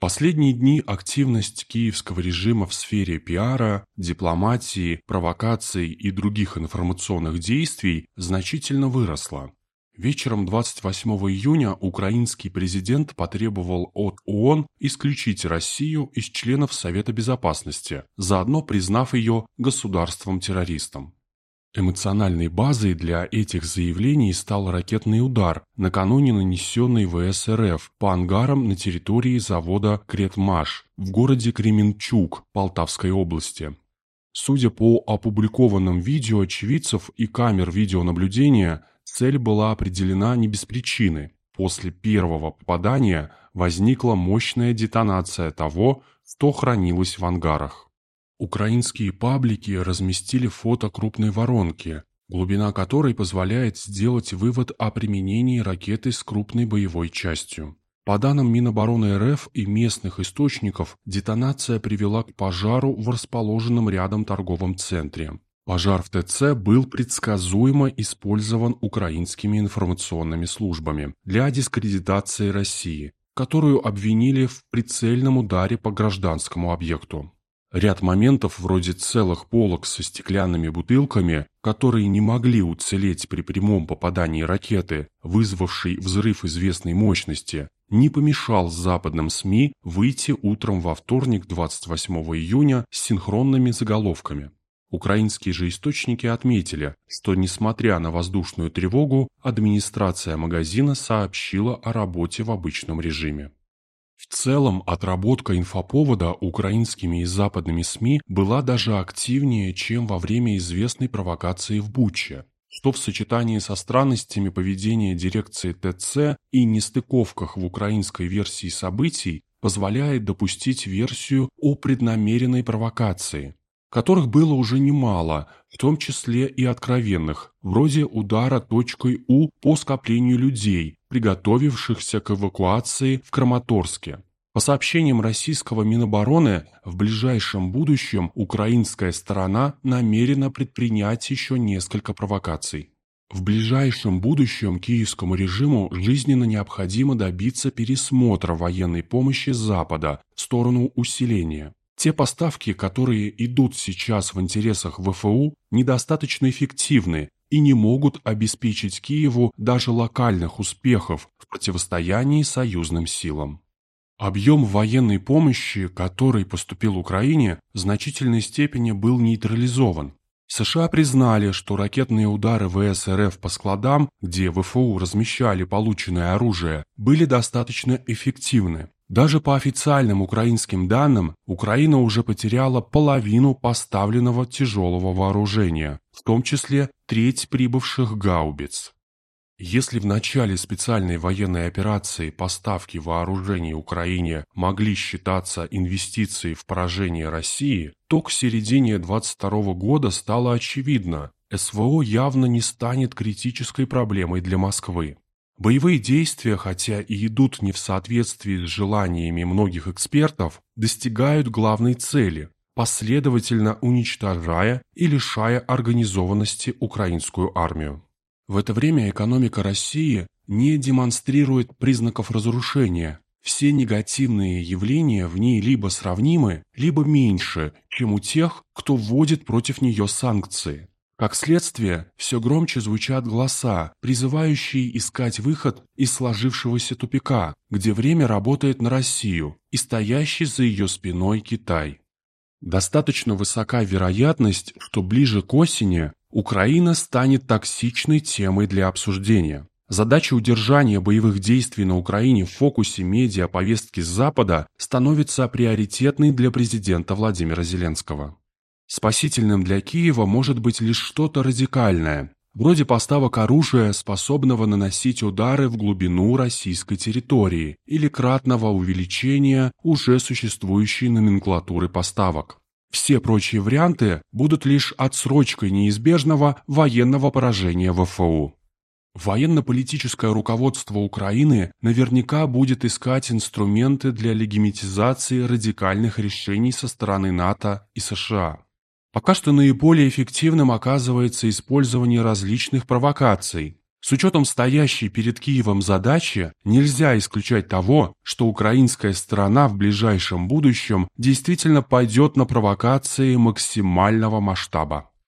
Последние дни активность киевского режима в сфере пиара, дипломатии, провокаций и других информационных действий значительно выросла. Вечером 28 июня украинский президент потребовал от ООН исключить Россию из членов Совета Безопасности, заодно признав ее государством-террористом. Эмоциональной базой для этих заявлений стал ракетный удар, накануне нанесенный ВС РФ по ангарам на территории завода «Кретмаш» в городе Кременчук Полтавской области. Судя по опубликованным видео очевидцев и камер видеонаблюдения, цель была определена не без причины. После первого попадания возникла мощная детонация того, что хранилось в ангарах. Украинские паблики разместили фото крупной воронки, глубина которой позволяет сделать вывод о применении ракеты с крупной боевой частью. По данным Минобороны РФ и местных источников, детонация привела к пожару в расположенном рядом торговом центре. Пожар в ТЦ был предсказуемо использован украинскими информационными службами для дискредитации России, которую обвинили в прицельном ударе по гражданскому объекту. Ряд моментов вроде целых полок со стеклянными бутылками, которые не могли уцелеть при прямом попадании ракеты, вызвавшей взрыв известной мощности, не помешал западным СМИ выйти утром во вторник 28 июня с синхронными заголовками. Украинские же источники отметили, что несмотря на воздушную тревогу, администрация магазина сообщила о работе в обычном режиме. В целом, отработка инфоповода украинскими и западными СМИ была даже активнее, чем во время известной провокации в Буче, что в сочетании со странностями поведения дирекции ТЦ и нестыковках в украинской версии событий позволяет допустить версию о преднамеренной провокации, которых было уже немало, в том числе и откровенных, вроде удара точкой У по скоплению людей, приготовившихся к эвакуации в Краматорске. По сообщениям российского Минобороны, в ближайшем будущем украинская сторона намерена предпринять еще несколько провокаций. В ближайшем будущем киевскому режиму жизненно необходимо добиться пересмотра военной помощи Запада в сторону усиления. Те поставки, которые идут сейчас в интересах ВФУ, недостаточно эффективны и не могут обеспечить Киеву даже локальных успехов в противостоянии союзным силам. Объем военной помощи, который поступил Украине, в значительной степени был нейтрализован. США признали, что ракетные удары ВС РФ по складам, где ВФУ размещали полученное оружие, были достаточно эффективны. Даже по официальным украинским данным, Украина уже потеряла половину поставленного тяжелого вооружения, в том числе треть прибывших гаубиц. Если в начале специальной военной операции поставки вооружений Украине могли считаться инвестицией в поражение России, то к середине 22 года стало очевидно, СВО явно не станет критической проблемой для Москвы. Боевые действия, хотя и идут не в соответствии с желаниями многих экспертов, достигают главной цели последовательно уничтожая и лишая организованности украинскую армию. В это время экономика России не демонстрирует признаков разрушения. Все негативные явления в ней либо сравнимы, либо меньше, чем у тех, кто вводит против нее санкции. Как следствие, все громче звучат голоса, призывающие искать выход из сложившегося тупика, где время работает на Россию и стоящий за ее спиной Китай. Достаточно высока вероятность, что ближе к осени Украина станет токсичной темой для обсуждения. Задача удержания боевых действий на Украине в фокусе медиа-повестки с Запада становится приоритетной для президента Владимира Зеленского. Спасительным для Киева может быть лишь что-то радикальное, вроде поставок оружия, способного наносить удары в глубину российской территории, или кратного увеличения уже существующей номенклатуры поставок. Все прочие варианты будут лишь отсрочкой неизбежного военного поражения ВФУ. Военно-политическое руководство Украины наверняка будет искать инструменты для легимитизации радикальных решений со стороны НАТО и США. Пока что наиболее эффективным оказывается использование различных провокаций, С учетом стоящей перед Киевом задачи, нельзя исключать того, что украинская сторона в ближайшем будущем действительно пойдет на провокации максимального масштаба.